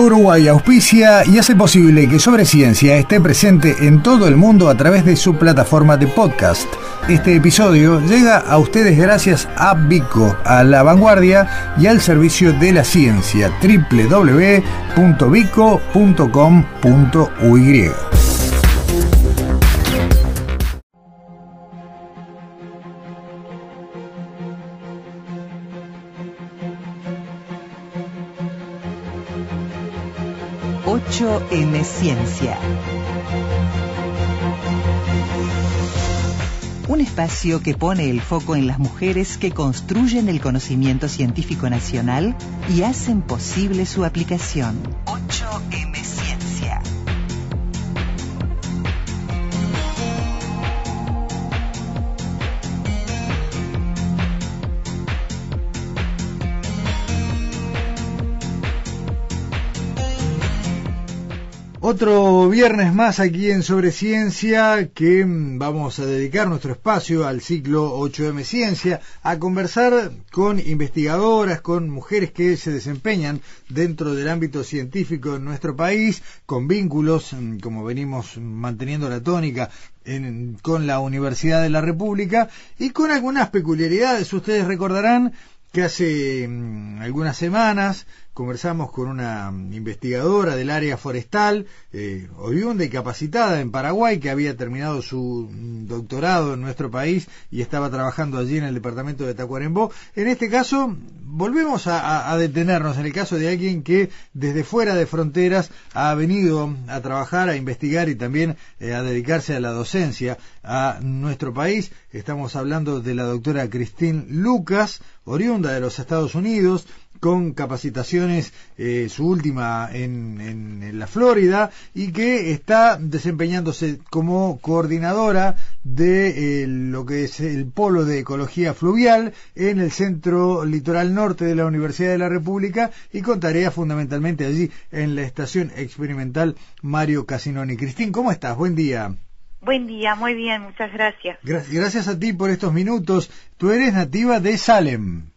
Uruguay auspicia y hace posible que Sobre Ciencia esté presente en todo el mundo a través de su plataforma de podcast. Este episodio llega a ustedes gracias a Vico, a la vanguardia y al servicio de la ciencia www.vico.com.uy. 8M Ciencia. Un espacio que pone el foco en las mujeres que construyen el conocimiento científico nacional y hacen posible su aplicación. Otro viernes más aquí en Sobre Ciencia que mm, vamos a dedicar nuestro espacio al ciclo 8M Ciencia a conversar con investigadoras, con mujeres que se desempeñan dentro del ámbito científico en nuestro país, con vínculos, mm, como venimos manteniendo la tónica, en, con la Universidad de la República y con algunas peculiaridades. Ustedes recordarán que hace mm, algunas semanas conversamos con una investigadora del área forestal, eh, oriunda y capacitada en Paraguay, que había terminado su mm, doctorado en nuestro país y estaba trabajando allí en el departamento de Tacuarembó. En este caso, volvemos a, detenernos en el caso de alguien que desde fuera de fronteras ha venido a trabajar, a investigar y también eh, a dedicarse a la docencia a nuestro país. Estamos hablando de la doctora Christine Lucas, oriunda de los Estados Unidos, con capacitaciones, eh, su última en, la Florida, y que está desempeñándose como coordinadora de eh, lo que es el Polo de Ecología Fluvial en el Centro Litoral Norte de la Universidad de la República y con fundamentalmente allí en la Estación Experimental Mario Casinoni. Cristín, ¿cómo estás? Buen día. Buen día, muy bien, muchas gracias. Gracias a ti por estos minutos. Tú eres nativa de Salem.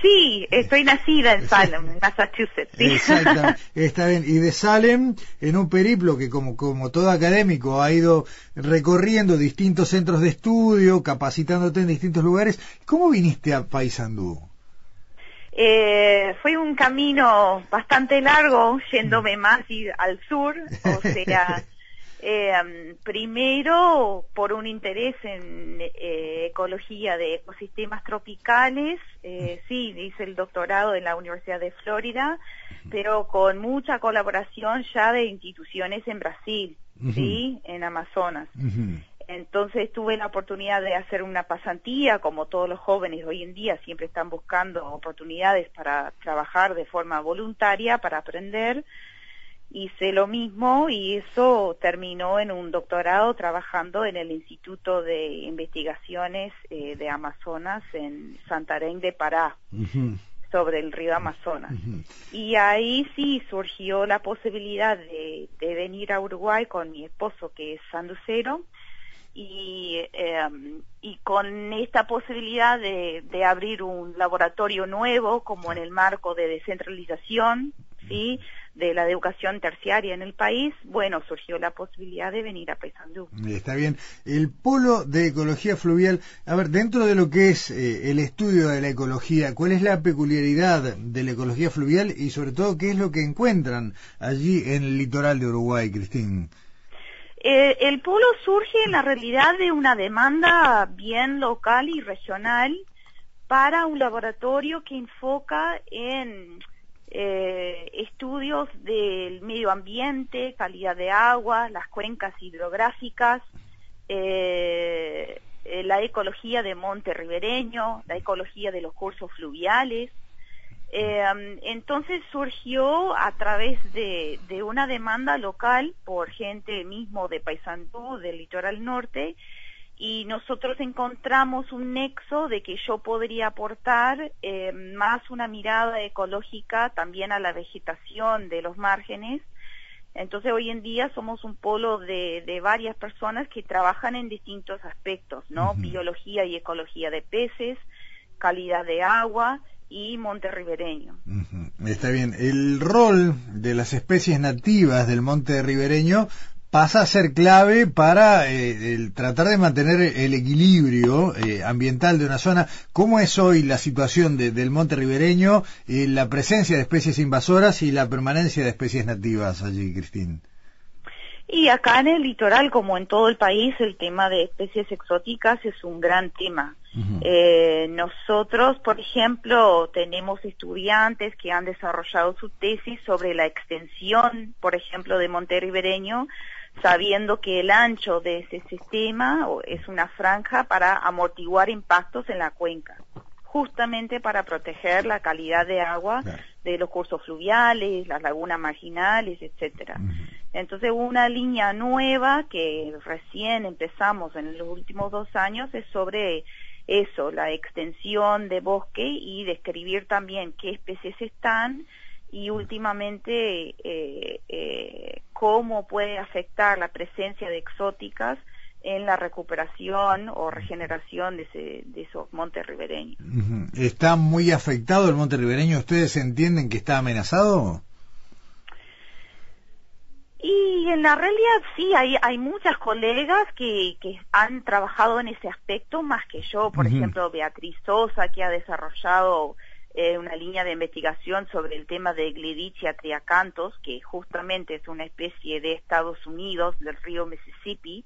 Sí, estoy nacida en Salem, en Massachusetts. Exactamente, está bien. Y de Salem, en un periplo que como, como todo académico ha ido recorriendo distintos centros de estudio, capacitándote en distintos lugares, ¿cómo viniste a Paysandú? Eh, fue un camino bastante largo, yéndome más al sur, o sea, Eh, primero, por un interés en eh, ecología de ecosistemas tropicales, eh, sí, hice el doctorado en la Universidad de Florida, pero con mucha colaboración ya de instituciones en Brasil, sí, en Amazonas. Entonces tuve la oportunidad de hacer una pasantía, como todos los jóvenes hoy en día siempre están buscando oportunidades para trabajar de forma voluntaria, para aprender hice lo mismo y eso terminó en un doctorado trabajando en el Instituto de Investigaciones eh, de Amazonas en Santarém de Pará. sobre el río Amazonas. Y ahí sí surgió la posibilidad de, venir a Uruguay con mi esposo que es sanducero y, em, y con esta posibilidad de, de abrir un laboratorio nuevo como en el marco de descentralización, ¿sí? De la educación terciaria en el país, bueno, surgió la posibilidad de venir a Paysandú. Está bien. El polo de ecología fluvial, a ver, dentro de lo que es eh, el estudio de la ecología, ¿cuál es la peculiaridad de la ecología fluvial y sobre todo qué es lo que encuentran allí en el litoral de Uruguay, Cristín? Eh, el polo surge en la realidad de una demanda bien local y regional para un laboratorio que enfoca en eh, estudios del medio ambiente, calidad de agua, las cuencas hidrográficas, eh, eh, la ecología de monte ribereño, la ecología de los cursos fluviales. entonces surgió a través de, una demanda local por gente mismo de Paysandú, del litoral norte, y nosotros encontramos un nexo de que yo podría aportar eh, más una mirada ecológica también a la vegetación de los márgenes. Entonces hoy en día somos un polo de, de varias personas que trabajan en distintos aspectos, ¿no? Biología y ecología de peces, calidad de agua y monte ribereño. Está bien. El rol de las especies nativas del monte ribereño pasa a ser clave para eh, tratar de mantener el equilibrio eh, ambiental de una zona. ¿Cómo es hoy la situación del monte ribereño, y la presencia de especies invasoras y la permanencia de especies nativas allí, Cristín? Y acá en el litoral, como en todo el país, el tema de especies exóticas es un gran tema. eh, nosotros, por ejemplo, tenemos estudiantes que han desarrollado su tesis sobre la extensión, por ejemplo, de Monte Ribereño, sabiendo que el ancho de ese sistema es una franja para amortiguar impactos en la cuenca, justamente para proteger la calidad de agua de los cursos fluviales, las lagunas marginales, etcétera. Entonces una línea nueva que recién empezamos en los últimos dos años es sobre eso, la extensión de bosque y describir también qué especies están y últimamente eh, eh, cómo puede afectar la presencia de exóticas en la recuperación o regeneración de, esos montes ribereños. ¿Está muy afectado el monte ribereño? ¿Ustedes entienden que está amenazado? Y en la realidad sí, hay, hay muchas colegas que, que han trabajado en ese aspecto más que yo. Por ejemplo, Beatriz Sosa, que ha desarrollado eh, una línea de investigación sobre el tema de Glidicia triacanthus, que justamente es una especie de Estados Unidos, del río Mississippi,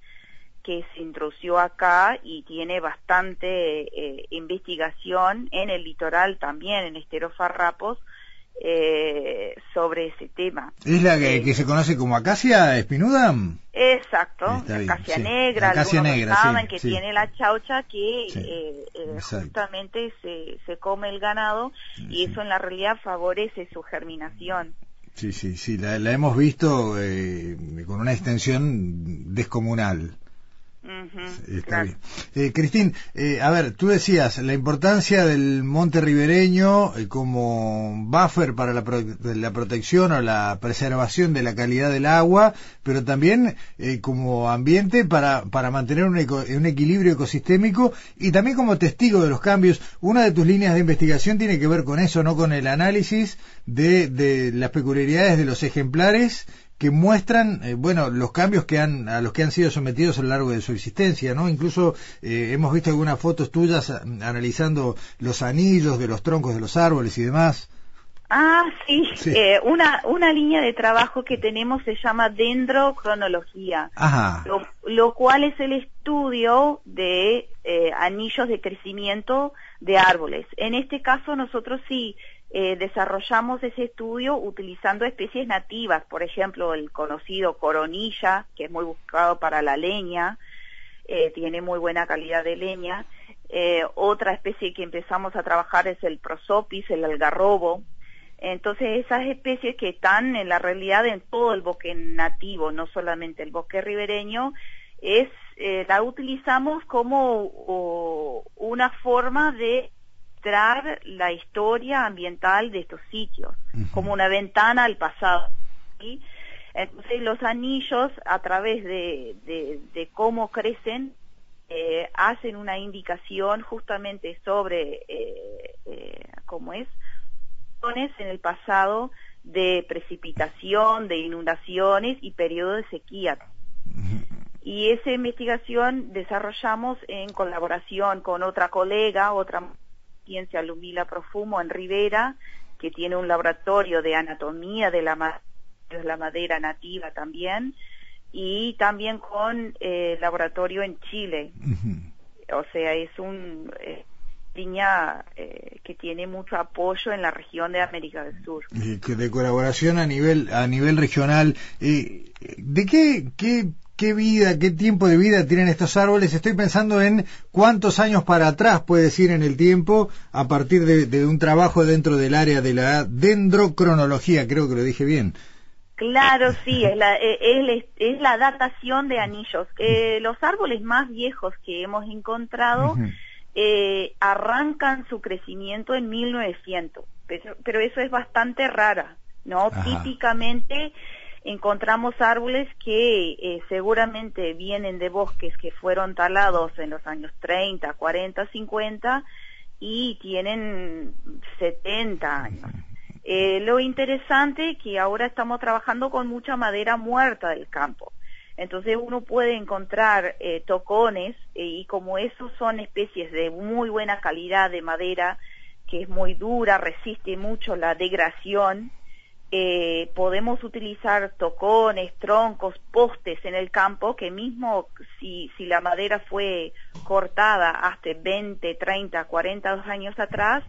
que se introdució acá y tiene bastante eh, investigación en el litoral también, en esterofarrapos, eh, sobre ese tema. ¿Es la que, eh, se conoce como acacia espinuda? Exacto, acacia negra, acacia negra, saben que tiene la chaucha que eh, eh justamente se, se come el ganado y eso en la realidad favorece su germinación. Sí, sí, sí, la, la hemos visto eh, con una extensión descomunal. Está bien. Eh, Cristín, eh, a ver, tú decías la importancia del monte ribereño eh, como buffer para la, la, protección o la preservación de la calidad del agua, pero también como ambiente para, para mantener un, un, equilibrio ecosistémico y también como testigo de los cambios. Una de tus líneas de investigación tiene que ver con eso, no con el análisis de, de las peculiaridades de los ejemplares que muestran, eh, bueno, los cambios que han, a los que han sido sometidos a lo largo de su existencia, ¿no? Incluso eh, hemos visto algunas fotos tuyas ah, analizando los anillos de los troncos de los árboles y demás. Ah, sí, Eh, una, una línea de trabajo que tenemos se llama dendrocronología, Ajá. Lo, cual es el estudio de eh, anillos de crecimiento de árboles. En este caso nosotros sí eh, desarrollamos ese estudio utilizando especies nativas, por ejemplo, el conocido coronilla, que es muy buscado para la leña, eh, tiene muy buena calidad de leña. Eh, otra especie que empezamos a trabajar es el prosopis, el algarrobo. Entonces, esas especies que están en la realidad en todo el bosque nativo, no solamente el bosque ribereño, es la utilizamos como una forma de la historia ambiental de estos sitios, como una ventana al pasado. Entonces los anillos, a través de, de, cómo crecen, eh, hacen una indicación justamente sobre eh, eh, cómo es en el pasado de precipitación, de inundaciones y periodo de sequía. Y esa investigación desarrollamos en colaboración con otra colega, otra ciencia Lumila Profumo en Rivera, que tiene un laboratorio de anatomía de la, la madera nativa también, y también con eh, laboratorio en Chile. O sea, es un eh, línea eh, que tiene mucho apoyo en la región de América del Sur. de colaboración a nivel a nivel regional. ¿De qué, qué qué vida, qué tiempo de vida tienen estos árboles. Estoy pensando en cuántos años para atrás puedes ir en el tiempo a partir de, un trabajo dentro del área de la dendrocronología, creo que lo dije bien. Claro, sí, es la, eh, es, la datación de anillos. Eh, los árboles más viejos que hemos encontrado eh, arrancan su crecimiento en 1900, pero, pero eso es bastante rara, ¿no? Típicamente encontramos árboles que eh, seguramente vienen de bosques que fueron talados en los años 30, 40, 50 y tienen 70 años. Eh, lo interesante es que ahora estamos trabajando con mucha madera muerta del campo. Entonces uno puede encontrar eh, tocones y como esos son especies de muy buena calidad de madera, que es muy dura, resiste mucho la degradación, eh, podemos utilizar tocones, troncos, postes en el campo que mismo si, si la madera fue cortada hasta 20, 30, 40 años atrás,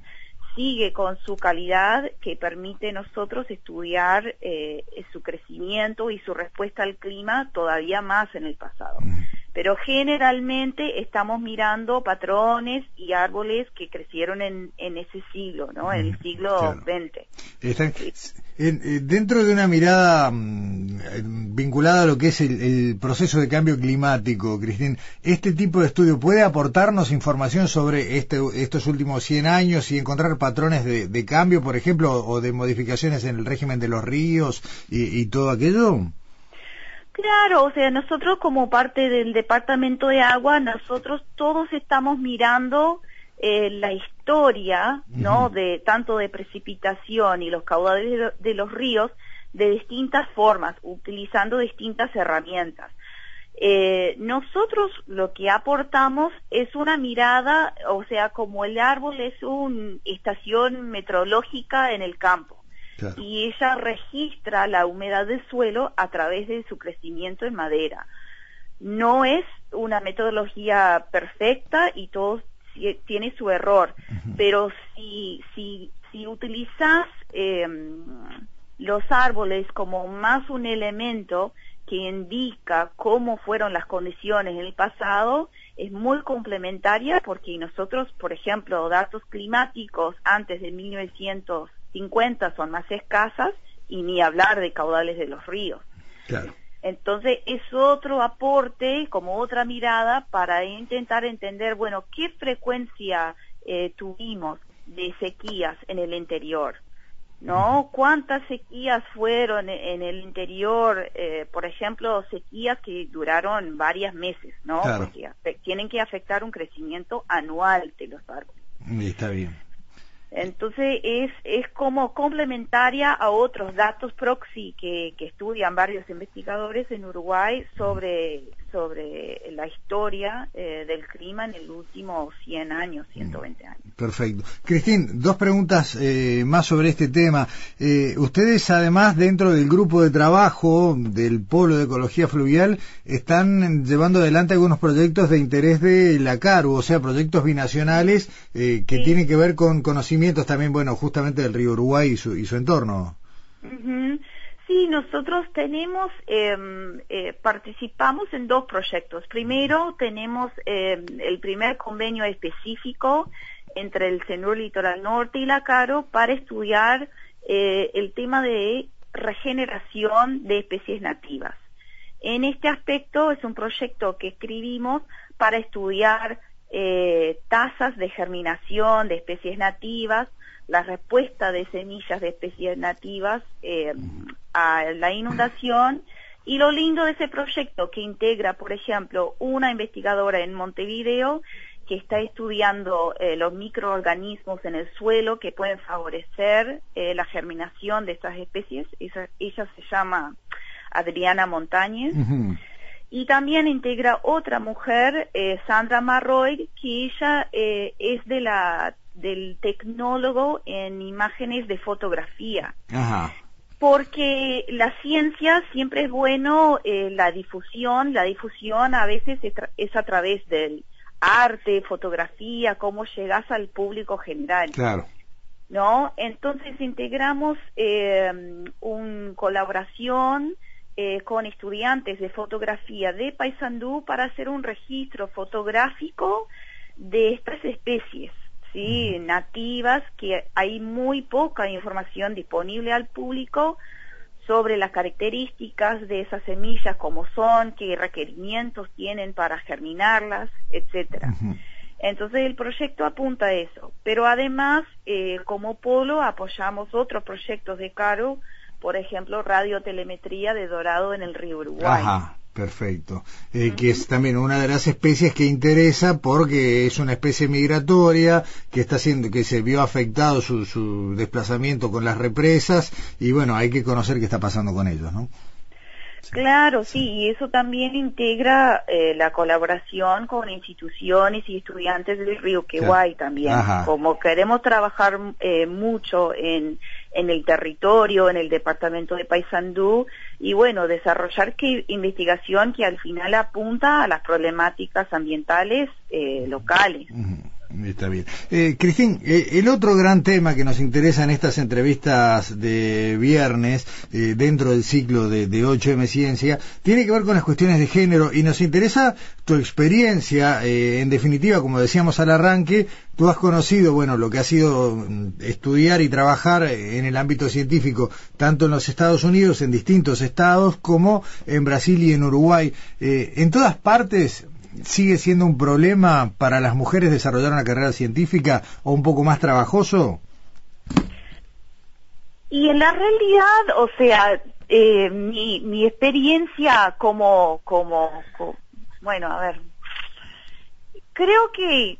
sigue con su calidad que permite nosotros estudiar eh, su crecimiento y su respuesta al clima todavía más en el pasado. Pero generalmente estamos mirando patrones y árboles que crecieron en, en ese siglo, ¿no? En el siglo XX. Dentro de una mirada mm, vinculada a lo que es el, proceso de cambio climático, Cristín, ¿este tipo de estudio puede aportarnos información sobre este, estos últimos 100 años y encontrar patrones de, cambio, por ejemplo, o de modificaciones en el régimen de los ríos y todo aquello? Claro, o sea, nosotros como parte del Departamento de Agua, nosotros todos estamos mirando eh, la historia, ¿no? De tanto de precipitación y los caudales de, los ríos de distintas formas, utilizando distintas herramientas. Eh, nosotros lo que aportamos es una mirada, o sea, como el árbol es una estación meteorológica en el campo. Y ella registra la humedad del suelo a través de su crecimiento en madera. No es una metodología perfecta y todos tiene su error, pero si, si, si utilizas em, los árboles como más un elemento que indica cómo fueron las condiciones en el pasado, es muy complementaria porque nosotros, por ejemplo, datos climáticos antes de 1950 son más escasas y ni hablar de caudales de los ríos. Claro. Entonces es otro aporte, como otra mirada para intentar entender, bueno, qué frecuencia eh, tuvimos de sequías en el interior, ¿no? ¿Cuántas sequías fueron en el interior? Eh, por ejemplo, sequías que duraron varios meses, ¿no? Porque tienen que afectar un crecimiento anual de los árboles. Está bien. Entonces es, es como complementaria a otros datos proxy que, que estudian varios investigadores en Uruguay sobre sobre la historia eh, del clima en el último 100 años, 120 años. Perfecto. Cristín, dos preguntas eh, más sobre este tema. Eh, ustedes, además, dentro del grupo de trabajo del Polo de Ecología Fluvial, están llevando adelante algunos proyectos de interés de la CARU, o sea, proyectos binacionales que tienen que ver con conocimientos también, bueno, justamente del río Uruguay y su, y su entorno. Sí, nosotros tenemos, em, eh, participamos en dos proyectos. Primero tenemos em, el primer convenio específico entre el CENUR Litoral Norte y la CARO para estudiar eh, el tema de regeneración de especies nativas. En este aspecto es un proyecto que escribimos para estudiar eh, tasas de germinación de especies nativas, la respuesta de semillas de especies nativas eh, a la inundación y lo lindo de ese proyecto que integra, por ejemplo, una investigadora en Montevideo que está estudiando eh, los microorganismos en el suelo que pueden favorecer eh, la germinación de estas especies. Ella, se llama Adriana Montañez. Y también integra otra mujer, Sandra Marroy, que ella es de la del tecnólogo en imágenes de fotografía. Porque la ciencia siempre es bueno, eh, la difusión, la difusión a veces es, a través del arte, fotografía, cómo llegas al público general. Claro. ¿No? Entonces integramos eh, una colaboración eh, con estudiantes de fotografía de Paysandú para hacer un registro fotográfico de estas especies. ¿sí? nativas, que hay muy poca información disponible al público sobre las características de esas semillas, cómo son, qué requerimientos tienen para germinarlas, etcétera. Entonces el proyecto apunta a eso, pero además eh, como polo apoyamos otros proyectos de Caro, por ejemplo radiotelemetría de Dorado en el río Uruguay. Perfecto. Eh, que es también una de las especies que interesa porque es una especie migratoria que está haciendo, que se vio afectado su, su desplazamiento con las represas y bueno, hay que conocer qué está pasando con ellos, ¿no? Claro, sí, y eso también integra eh, la colaboración con instituciones y estudiantes del Río Quehuay también. Como queremos trabajar eh, mucho en, en el territorio, en el departamento de Paysandú, y bueno, desarrollar que, investigación que al final apunta a las problemáticas ambientales eh, locales. Está bien. Eh, Cristín, eh, el otro gran tema que nos interesa en estas entrevistas de viernes, eh, dentro del ciclo de, 8M Ciencia, tiene que ver con las cuestiones de género y nos interesa tu experiencia. Eh, en definitiva, como decíamos al arranque, tú has conocido, bueno, lo que ha sido mm, estudiar y trabajar en el ámbito científico, tanto en los Estados Unidos, en distintos estados, como en Brasil y en Uruguay. en todas partes, sigue siendo un problema para las mujeres desarrollar una carrera científica o un poco más trabajoso? Y en la realidad, o sea, eh, mi, mi experiencia como, como, bueno, a ver, creo que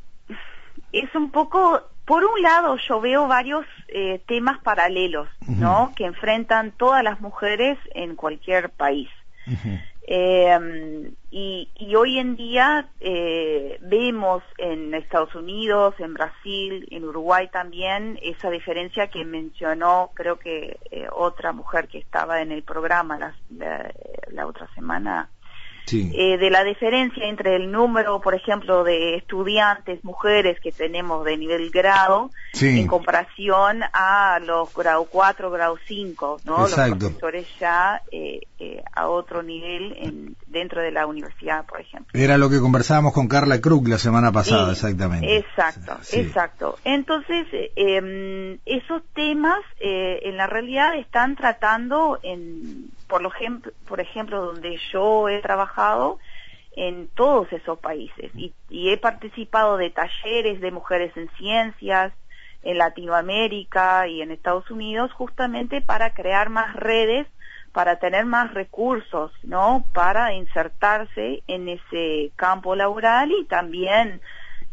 es un poco, por un lado yo veo varios eh, temas paralelos, ¿no? Que enfrentan todas las mujeres en cualquier país. Eh, y, hoy en día eh, vemos en Estados Unidos, en Brasil, en Uruguay también esa diferencia que mencionó creo que eh, otra mujer que estaba en el programa la otra semana, eh, de la diferencia entre el número, por ejemplo, de estudiantes mujeres que tenemos de nivel grado en comparación a los grado 4, grado 5, ¿no? Los profesores ya eh, eh, a otro nivel en, dentro de la universidad, por ejemplo. Era lo que conversábamos con Carla Krug la semana pasada, exactamente. Exacto, exacto. Entonces, em, esos temas en la realidad están tratando en por, lo ejemplo, por ejemplo, donde yo he trabajado en todos esos países y, he participado de talleres de mujeres en ciencias en Latinoamérica y en Estados Unidos justamente para crear más redes para tener más recursos, ¿no? Para insertarse en ese campo laboral y también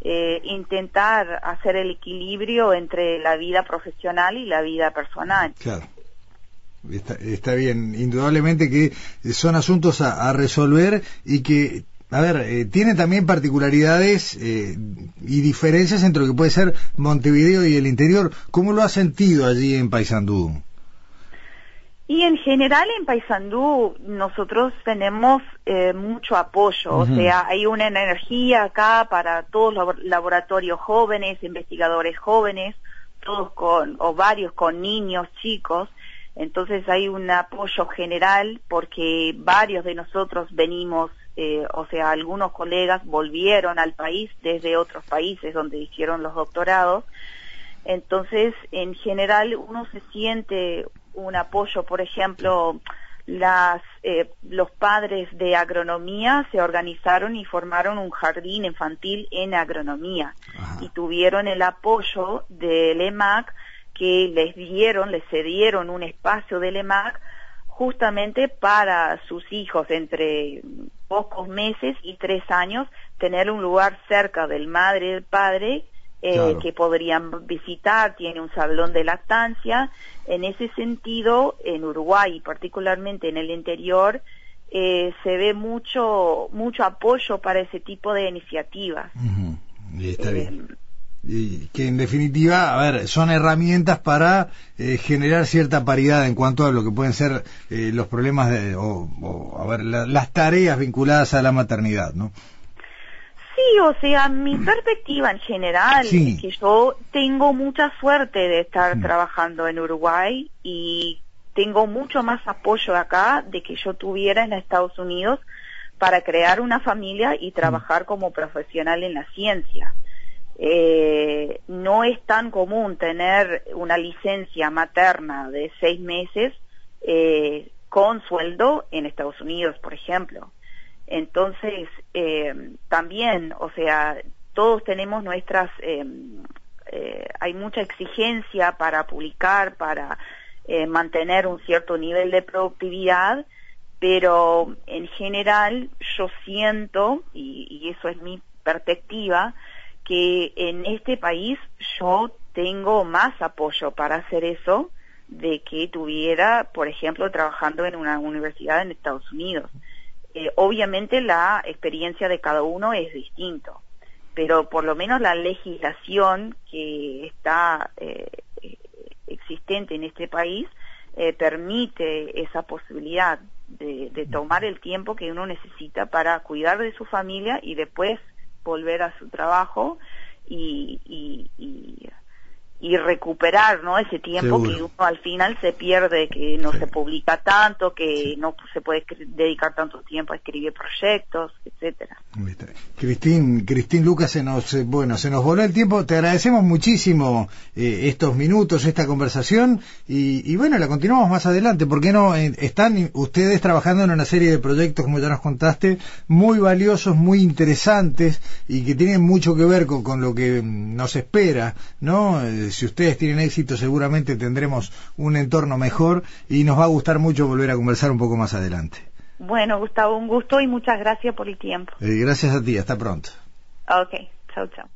eh, intentar hacer el equilibrio entre la vida profesional y la vida personal. Claro. Está, bien, indudablemente que son asuntos a, resolver y que, a ver, eh, tiene también particularidades eh, y diferencias entre lo que puede ser Montevideo y el interior. ¿Cómo lo ha sentido allí en Paysandú? Y en general en Paysandú nosotros tenemos eh, mucho apoyo, o sea, hay una energía acá para todos los laboratorios jóvenes, investigadores jóvenes, todos con, o varios con niños, chicos, entonces hay un apoyo general porque varios de nosotros venimos, eh, o sea, algunos colegas volvieron al país desde otros países donde hicieron los doctorados. Entonces, en general, uno se siente un apoyo, por ejemplo, las, eh, los padres de agronomía se organizaron y formaron un jardín infantil en agronomía y tuvieron el apoyo del EMAC que les dieron, les cedieron un espacio del EMAC justamente para sus hijos entre pocos meses y tres años tener un lugar cerca del madre y del padre eh, que podrían visitar, tiene un salón de lactancia. En ese sentido, en Uruguay particularmente en el interior, eh, se ve mucho mucho apoyo para ese tipo de iniciativas. está bien. Eh, que en definitiva, a ver, son herramientas para eh, generar cierta paridad en cuanto a lo que pueden ser eh, los problemas de, o, a ver, las tareas vinculadas a la maternidad, ¿no? Sí, o sea, mi perspectiva en general es que yo tengo mucha suerte de estar trabajando en Uruguay y tengo mucho más apoyo acá de que yo tuviera en Estados Unidos para crear una familia y trabajar como profesional en la ciencia. Eh, no es tan común tener una licencia materna de seis meses eh, con sueldo en Estados Unidos, por ejemplo. Entonces, eh, también, o sea, todos tenemos nuestras, hay mucha exigencia para publicar, para mantener un cierto nivel de productividad, pero en general yo siento, y, eso es mi perspectiva, que en este país yo tengo más apoyo para hacer eso de que tuviera, por ejemplo, trabajando en una universidad en Estados Unidos. Eh, obviamente la experiencia de cada uno es distinto, pero por lo menos la legislación que está eh, existente en este país eh, permite esa posibilidad de, tomar el tiempo que uno necesita para cuidar de su familia y después volver a su trabajo y, y y recuperar ¿no? ese tiempo que uno al final se pierde, que no se publica tanto, que no se puede dedicar tanto tiempo a escribir proyectos, etcétera. Cristín, Cristín Lucas, se nos, eh, bueno, se nos voló el tiempo. Te agradecemos muchísimo eh, estos minutos, esta conversación y, y, bueno, la continuamos más adelante. porque no? Eh, están ustedes trabajando en una serie de proyectos, como ya nos contaste, muy valiosos, muy interesantes y que tienen mucho que ver con, con lo que mm, nos espera, ¿no? Si ustedes tienen éxito seguramente tendremos un entorno mejor y nos va a gustar mucho volver a conversar un poco más adelante. Bueno, Gustavo, un gusto y muchas gracias por el tiempo. Eh, gracias a ti, hasta pronto. Ok, chao, chao.